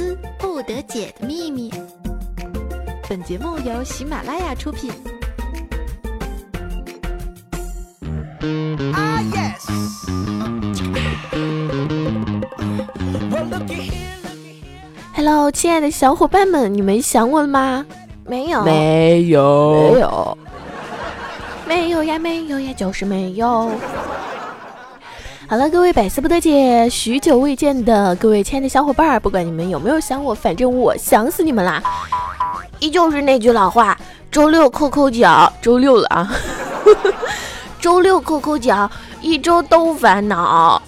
思不得解的秘密。本节目由喜马拉雅出品。Hello，亲爱的小伙伴们，你们想我了吗？没有，没有，没有，没有呀，没有呀，就是没有。好了，各位百思不得解、许久未见的各位亲爱的小伙伴儿，不管你们有没有想我，反正我想死你们啦！依旧是那句老话，周六扣扣脚，周六了啊，周六扣扣脚，一周都烦恼。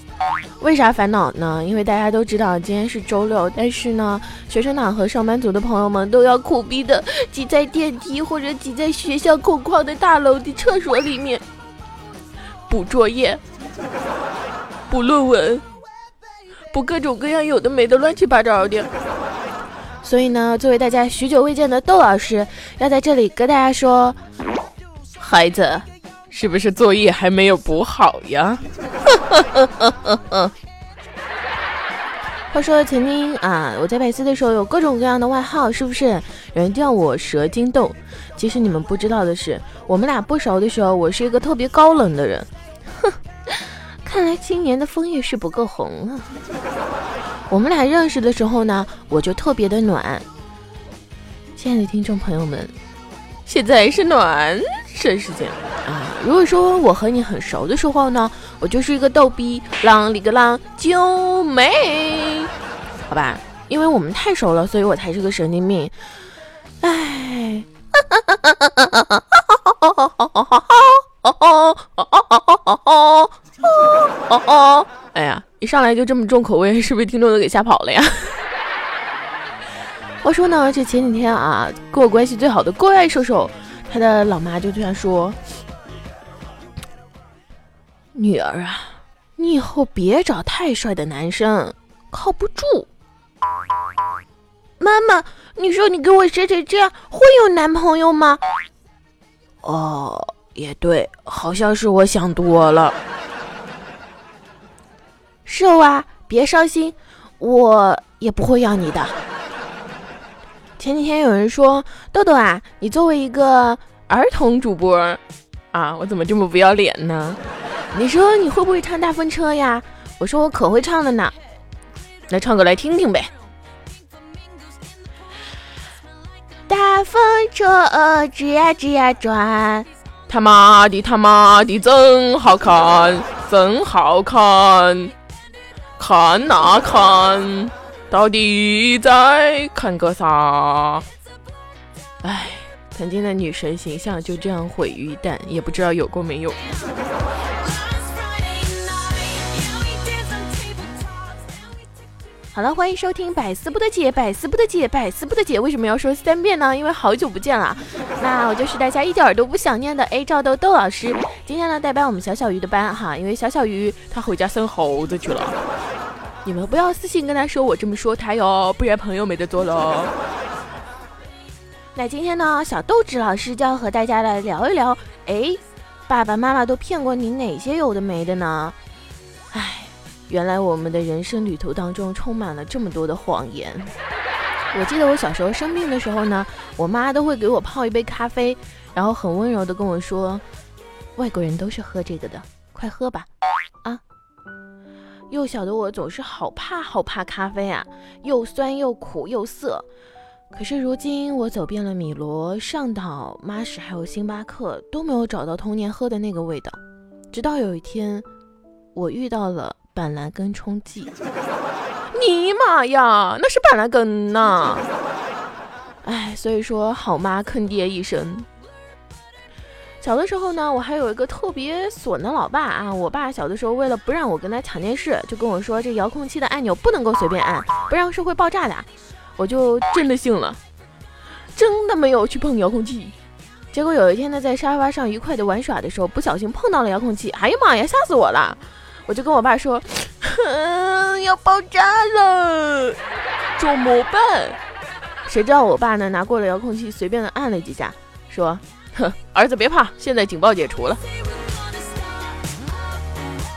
为啥烦恼呢？因为大家都知道今天是周六，但是呢，学生党和上班族的朋友们都要苦逼的挤在电梯或者挤在学校空旷的大楼的厕所里面补作业。补论文，补各种各样有的没的乱七八糟的。所以呢，作为大家许久未见的窦老师，要在这里跟大家说，孩子，是不是作业还没有补好呀？话说曾经啊，我在百思的时候有各种各样的外号，是不是？有人叫我蛇精豆。其实你们不知道的是，我们俩不熟的时候，我是一个特别高冷的人。看来今年的枫叶是不够红啊！我们俩认识的时候呢，我就特别的暖。亲爱的听众朋友们，现在是暖身时间啊！如果说我和你很熟的时候呢，我就是一个逗逼，浪里个浪，九妹，好吧？因为我们太熟了，所以我才是个神经病。哎，哈哈哈哈哈哈哈哈哈哈哈哈哈哈哈！哦哦，哎呀，一上来就这么重口味，是不是听众都给吓跑了呀？我说呢，这前几天啊，跟我关系最好的郭爱瘦瘦，他的老妈就对他说：“女儿啊，你以后别找太帅的男生，靠不住。”妈妈，你说你给我谁谁这样会有男朋友吗？哦，也对，好像是我想多了。瘦啊，别伤心，我也不会要你的。前几天有人说豆豆啊，你作为一个儿童主播啊，我怎么这么不要脸呢？你说你会不会唱大风车呀？我说我可会唱了呢，来唱个来听听呗。大风车吱呀吱呀转，他妈的他妈的真好看，真好看。看那看，到底在看个啥？唉，曾经的女神形象就这样毁于一旦，也不知道有过没有。好了，欢迎收听百思不得解，百思不得解，百思不得解。为什么要说三遍呢？因为好久不见了。那我就是大家一点都不想念的 A 赵豆豆老师。今天呢，代班我们小小鱼的班哈，因为小小鱼他回家生猴子去了。你们不要私信跟他说我这么说他哟，不然朋友没得做喽。那今天呢，小豆子老师就要和大家来聊一聊，哎，爸爸妈妈都骗过你哪些有的没的呢？唉。原来我们的人生旅途当中充满了这么多的谎言。我记得我小时候生病的时候呢，我妈都会给我泡一杯咖啡，然后很温柔的跟我说：“外国人都是喝这个的，快喝吧。”啊！幼小的我总是好怕好怕咖啡啊，又酸又苦又涩。可是如今我走遍了米罗、上岛、妈士还有星巴克，都没有找到童年喝的那个味道。直到有一天，我遇到了。板蓝根冲剂，尼玛呀，那是板蓝根呐！哎，所以说好妈坑爹一生。小的时候呢，我还有一个特别损的老爸啊！我爸小的时候为了不让我跟他抢电视，就跟我说这遥控器的按钮不能够随便按，不然是会爆炸的。我就真的信了，真的没有去碰遥控器。结果有一天呢，在沙发上愉快的玩耍的时候，不小心碰到了遥控器，哎呀妈呀，吓死我了！我就跟我爸说，哼 要爆炸了，怎么办？谁知道我爸呢？拿过了遥控器，随便的按了几下，说：“哼，儿子别怕，现在警报解除了。”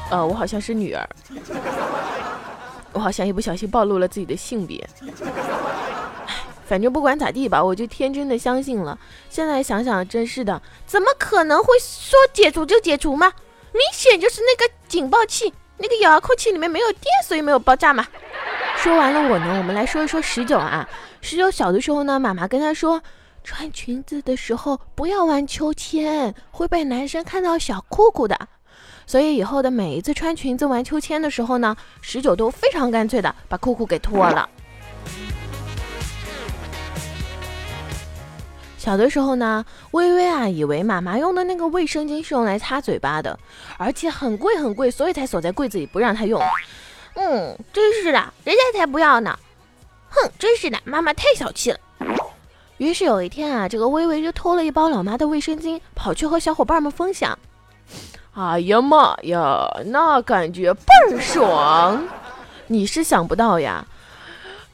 呃，我好像是女儿。我好像一不小心暴露了自己的性别。反正不管咋地吧，我就天真的相信了。现在想想，真是的，怎么可能会说解除就解除吗？明显就是那个警报器，那个遥控器里面没有电，所以没有爆炸嘛。说完了我呢，我们来说一说十九啊。十九小的时候呢，妈妈跟他说，穿裙子的时候不要玩秋千，会被男生看到小裤裤的。所以以后的每一次穿裙子玩秋千的时候呢，十九都非常干脆的把裤裤给脱了。小的时候呢，微微啊以为妈妈用的那个卫生巾是用来擦嘴巴的，而且很贵很贵，所以才锁在柜子里不让她用。嗯，真是的，人家才不要呢。哼，真是的，妈妈太小气了。于是有一天啊，这个微微就偷了一包老妈的卫生巾，跑去和小伙伴们分享。哎呀妈呀，那感觉倍儿爽！你是想不到呀，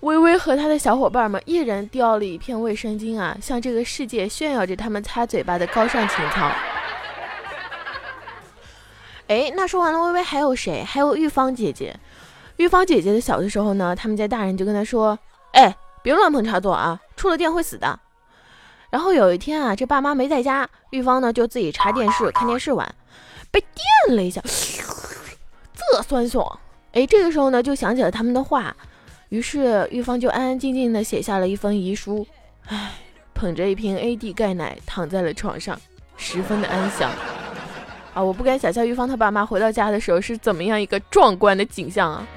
微微和他的小伙伴们一人叼了一片卫生巾啊，向这个世界炫耀着他们擦嘴巴的高尚情操。哎，那说完了微微，还有谁？还有玉芳姐姐。玉芳姐姐的小的时候呢，他们家大人就跟她说：“哎，别乱碰插座啊，触了电会死的。”然后有一天啊，这爸妈没在家，玉芳呢就自己插电视看电视玩。被电了一下，这酸爽！哎，这个时候呢，就想起了他们的话，于是玉芳就安安静静的写下了一封遗书。唉，捧着一瓶 AD 钙奶躺在了床上，十分的安详。啊，我不敢想象玉芳她爸妈回到家的时候是怎么样一个壮观的景象啊！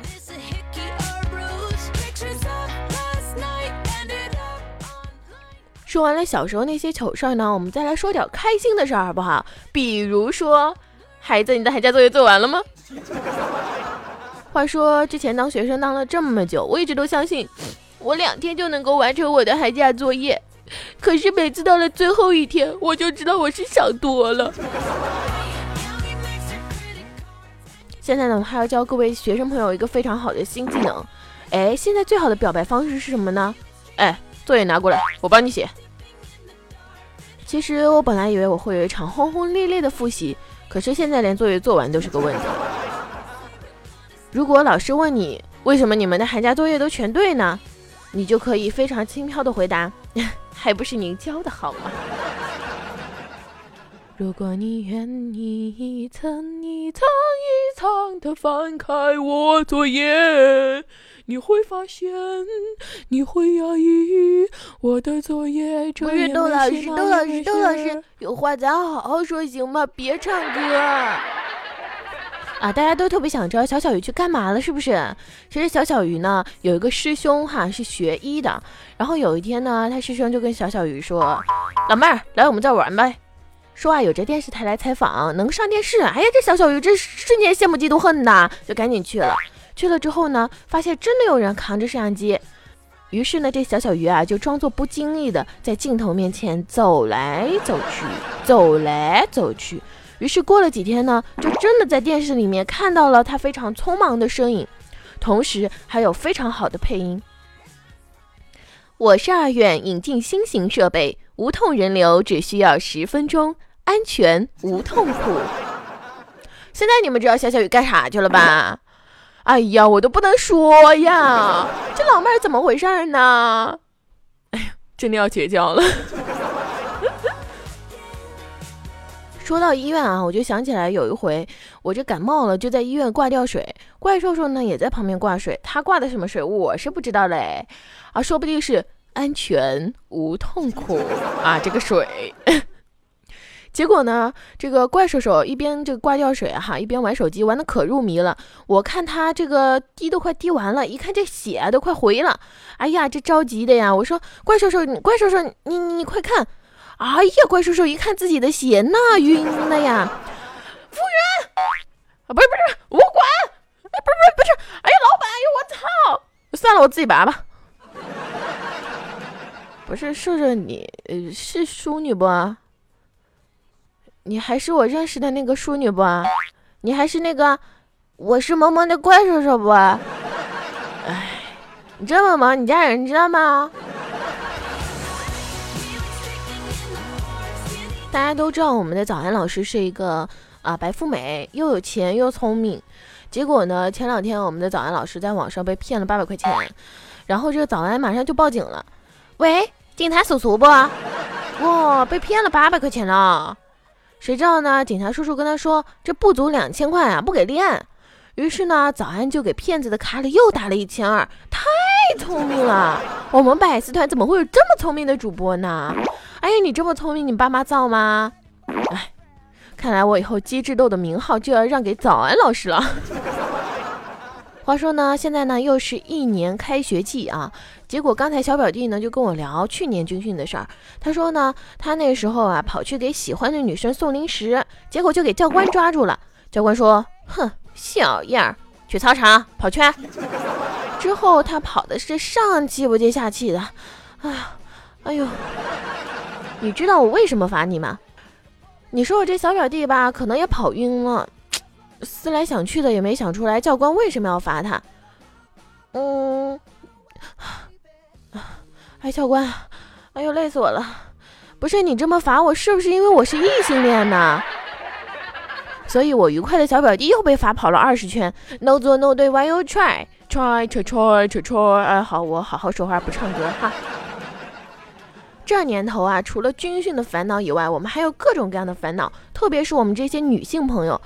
说完了小时候那些糗事儿呢，我们再来说点开心的事儿，好不好？比如说。孩子，你的寒假作业做完了吗？话说之前当学生当了这么久，我一直都相信我两天就能够完成我的寒假作业，可是每次到了最后一天，我就知道我是想多了。现在呢，我还要教各位学生朋友一个非常好的新技能。哎，现在最好的表白方式是什么呢？哎，作业拿过来，我帮你写。其实我本来以为我会有一场轰轰烈烈的复习。可是现在连作业做完都是个问题。如果老师问你为什么你们的寒假作业都全对呢？你就可以非常轻飘的回答：“ 还不是您教的好吗？”如果你愿意一层一层一层的翻开我作业。你会发现，你会压抑，我的作业不是窦老师，窦老师，窦老师，有话咱好好说行吗？别唱歌啊！大家都特别想知道小小鱼去干嘛了，是不是？其实小小鱼呢，有一个师兄哈，是学医的。然后有一天呢，他师兄就跟小小鱼说：“老妹儿，来我们这儿玩呗。”说啊，有这电视台来采访，能上电视。哎呀，这小小鱼这瞬间羡慕嫉妒恨呐，就赶紧去了。去了之后呢，发现真的有人扛着摄像机，于是呢，这小小鱼啊就装作不经意的在镜头面前走来走去，走来走去。于是过了几天呢，就真的在电视里面看到了他非常匆忙的身影，同时还有非常好的配音。我是二院引进新型设备，无痛人流只需要十分钟，安全无痛苦。现在你们知道小小雨干啥去了吧？哎呀，我都不能说呀！这老妹儿怎么回事呢？哎呀，真的要绝交了。说到医院啊，我就想起来有一回我这感冒了，就在医院挂吊水，怪兽兽呢也在旁边挂水，他挂的什么水我是不知道嘞，啊，说不定是安全无痛苦啊，这个水。结果呢，这个怪兽兽一边这个挂吊水哈，一边玩手机，玩的可入迷了。我看他这个滴都快滴完了，一看这血都快回了，哎呀，这着急的呀！我说怪兽兽，怪兽兽，你你快看！哎呀，怪兽兽一看自己的血，那晕了呀！服务员啊，不是不是，我管！哎，不是不是不是，哎呀，老板，哎呦我操！算了，我自己拔吧。不是兽兽，你是淑女不？你还是我认识的那个淑女不？你还是那个我是萌萌的怪兽兽不？哎，你这么忙，你家人知道吗？大家都知道我们的早安老师是一个啊白富美，又有钱又聪明。结果呢，前两天我们的早安老师在网上被骗了八百块钱，然后这个早安马上就报警了。喂，警察叔叔不？哇，被骗了八百块钱了。谁知道呢？警察叔叔跟他说，这不足两千块啊，不给立案。于是呢，早安就给骗子的卡里又打了一千二，太聪明了！我们百思团怎么会有这么聪明的主播呢？哎，你这么聪明，你爸妈造吗？哎，看来我以后机智豆的名号就要让给早安老师了。话说呢，现在呢又是一年开学季啊，结果刚才小表弟呢就跟我聊去年军训的事儿，他说呢，他那时候啊跑去给喜欢的女生送零食，结果就给教官抓住了，教官说，哼。小样儿，去操场跑圈。之后他跑的是上气不接下气的。哎呀，哎呦，你知道我为什么罚你吗？你说我这小表弟吧，可能也跑晕了，思来想去的也没想出来教官为什么要罚他。嗯，哎，教官，哎呦，累死我了。不是你这么罚我，是不是因为我是异性恋呢？所以，我愉快的小表弟又被罚跑了二十圈。No 做 No 对，Why you try？Try try try try try。哎，好，我好好说话，不唱歌哈。这年头啊，除了军训的烦恼以外，我们还有各种各样的烦恼，特别是我们这些女性朋友。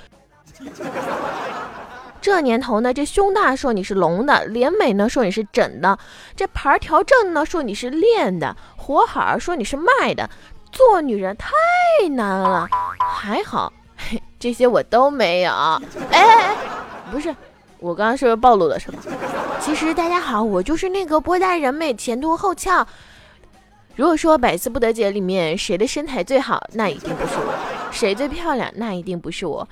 这年头呢，这胸大说你是隆的，脸美呢说你是整的，这牌调正呢说你是练的，活好说你是卖的，做女人太难了。还好。嘿 这些我都没有，哎，不是，我刚刚是不是暴露了什么？其实大家好，我就是那个波大人美，前凸后翘。如果说百思不得解里面谁的身材最好，那一定不是我；谁最漂亮，那一定不是我。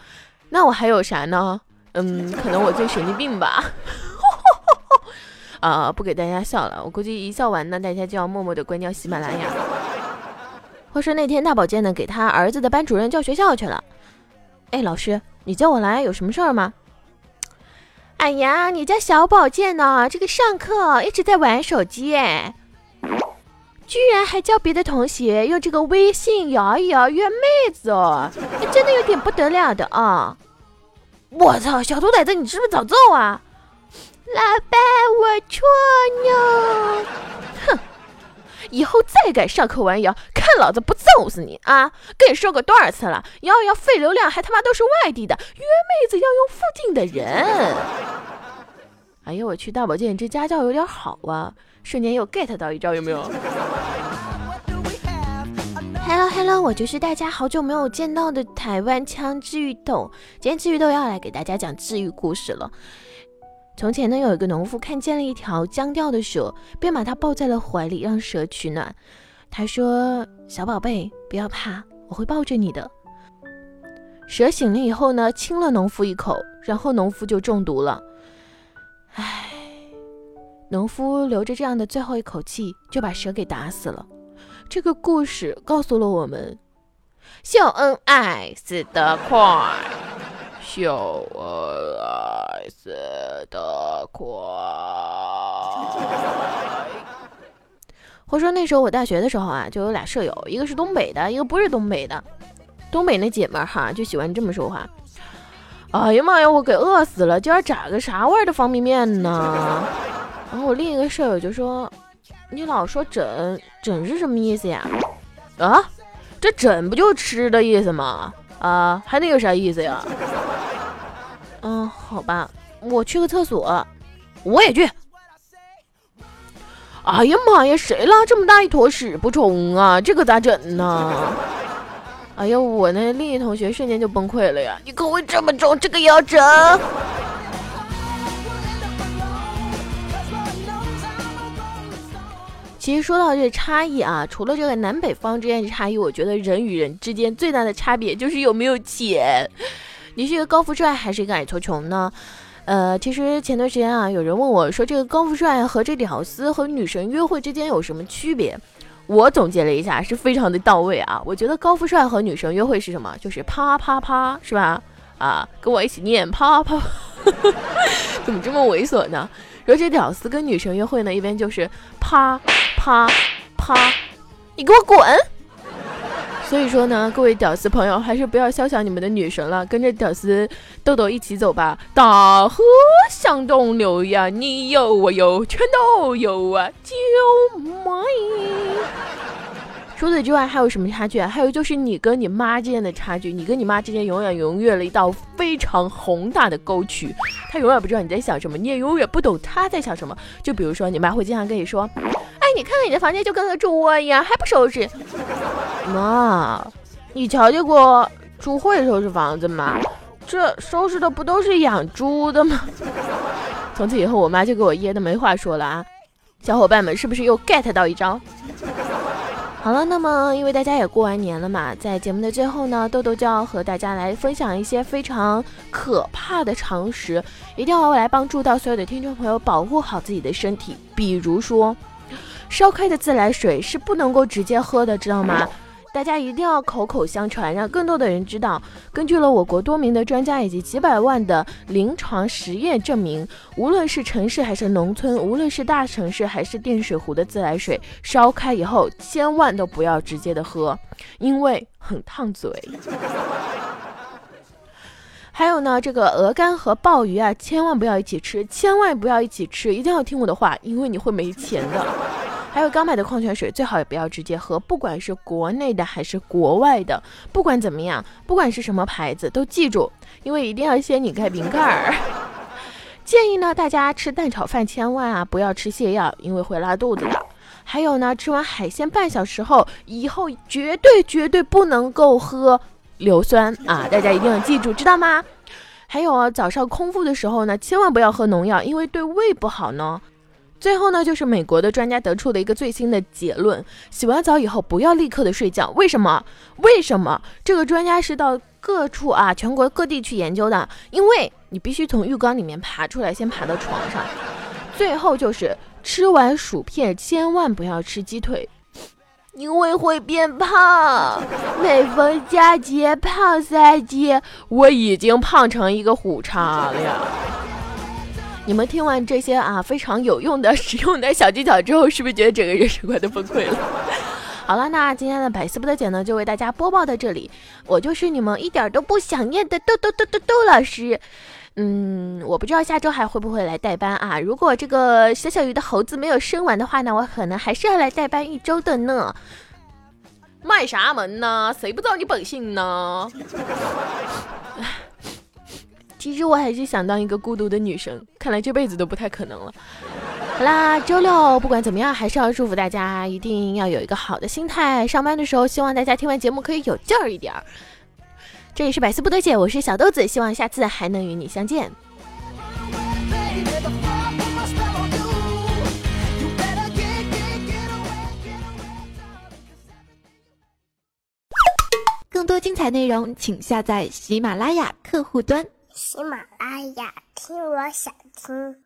那我还有啥呢？嗯，可能我最神经病吧。啊，不给大家笑了，我估计一笑完呢，大家就要默默的关掉喜马拉雅。话说那天大保健呢，给他儿子的班主任叫学校去了。哎，老师，你叫我来有什么事儿吗？哎呀，你家小宝剑呢？这个上课一直在玩手机，哎，居然还教别的同学用这个微信摇一摇约妹子哦，真的有点不得了的啊！我操，小兔崽子，你是不是早揍啊？老板，我错了。哼。以后再敢上课玩摇，看老子不揍死你啊！跟你说过多少次了，摇一摇费流量，还他妈都是外地的，约妹子要用附近的人。哎呀，我去大保健，这家教有点好啊，瞬间又 get 到一招，有没有？Hello Hello，我就是大家好久没有见到的台湾腔治愈豆，今天治愈豆要来给大家讲治愈故事了。从前呢，有一个农夫看见了一条僵掉的蛇，便把它抱在了怀里，让蛇取暖。他说：“小宝贝，不要怕，我会抱着你的。”蛇醒了以后呢，亲了农夫一口，然后农夫就中毒了。唉，农夫留着这样的最后一口气，就把蛇给打死了。这个故事告诉了我们：秀恩爱死得快。秀恩爱死得快。话说那时候我大学的时候啊，就有俩舍友，一个是东北的，一个不是东北的。东北那姐们儿哈，就喜欢这么说话。哎呀妈呀，我给饿死了，今儿炸个啥味儿的方便面呢？然后我另一个舍友就说：“你老说整整是什么意思呀？啊，这整不就吃的意思吗？啊，还能有啥意思呀？”嗯，好吧，我去个厕所，我也去。哎呀妈呀，谁拉这么大一坨屎不冲啊？这可咋整呢？哎呀，我那另一同学瞬间就崩溃了呀！你口味这么重，这个也要整？其实说到这差异啊，除了这个南北方之间的差异，我觉得人与人之间最大的差别就是有没有钱。你是一个高富帅还是一个矮矬穷呢？呃，其实前段时间啊，有人问我说，这个高富帅和这屌丝和女神约会之间有什么区别？我总结了一下，是非常的到位啊。我觉得高富帅和女神约会是什么？就是啪啪啪，是吧？啊，跟我一起念啪啪，怎么这么猥琐呢？而且屌丝跟女神约会呢，一边就是啪啪啪，你给我滚！所以说呢，各位屌丝朋友，还是不要肖想你们的女神了，跟着屌丝豆豆一起走吧。大河向东流呀，你有我有，全都有啊，救命！除此之外还有什么差距啊？还有就是你跟你妈之间的差距，你跟你妈之间永远永远了一道非常宏大的沟渠，她永远不知道你在想什么，你也永远不懂她在想什么。就比如说，你妈会经常跟你说：“哎，你看看你的房间就跟个猪窝一样，还不收拾。”妈，你瞧见过猪会收拾房子吗？这收拾的不都是养猪的吗？从此以后，我妈就给我噎的没话说了啊！小伙伴们，是不是又 get 到一招？好了，那么因为大家也过完年了嘛，在节目的最后呢，豆豆就要和大家来分享一些非常可怕的常识，一定要来帮助到所有的听众朋友保护好自己的身体。比如说，烧开的自来水是不能够直接喝的，知道吗？大家一定要口口相传，让更多的人知道。根据了我国多名的专家以及几百万的临床实验证明，无论是城市还是农村，无论是大城市还是电水壶的自来水，烧开以后千万都不要直接的喝，因为很烫嘴。还有呢，这个鹅肝和鲍鱼啊，千万不要一起吃，千万不要一起吃，一定要听我的话，因为你会没钱的。还有刚买的矿泉水，最好也不要直接喝，不管是国内的还是国外的，不管怎么样，不管是什么牌子，都记住，因为一定要先拧开瓶盖儿。建议呢，大家吃蛋炒饭千万啊不要吃泻药，因为会拉肚子的。还有呢，吃完海鲜半小时后，以后绝对绝对不能够喝硫酸啊，大家一定要记住，知道吗？还有啊，早上空腹的时候呢，千万不要喝农药，因为对胃不好呢。最后呢，就是美国的专家得出的一个最新的结论：洗完澡以后不要立刻的睡觉。为什么？为什么？这个专家是到各处啊，全国各地去研究的。因为你必须从浴缸里面爬出来，先爬到床上。最后就是吃完薯片千万不要吃鸡腿，因为会变胖。每逢佳节胖三斤，我已经胖成一个虎叉了呀。你们听完这些啊非常有用的、实用的小技巧之后，是不是觉得整个人生观都崩溃了？好了，那今天的百思不得解呢，就为大家播报到这里。我就是你们一点都不想念的豆豆豆豆豆老师。嗯，我不知道下周还会不会来代班啊？如果这个小小鱼的猴子没有生完的话呢，我可能还是要来代班一周的呢。卖啥门呢？谁不知道你本性呢？其实我还是想当一个孤独的女生，看来这辈子都不太可能了。好啦，周六不管怎么样，还是要祝福大家一定要有一个好的心态。上班的时候，希望大家听完节目可以有劲儿一点儿。这里是百思不得解，我是小豆子，希望下次还能与你相见。更多精彩内容，请下载喜马拉雅客户端。喜马拉雅，听我想听。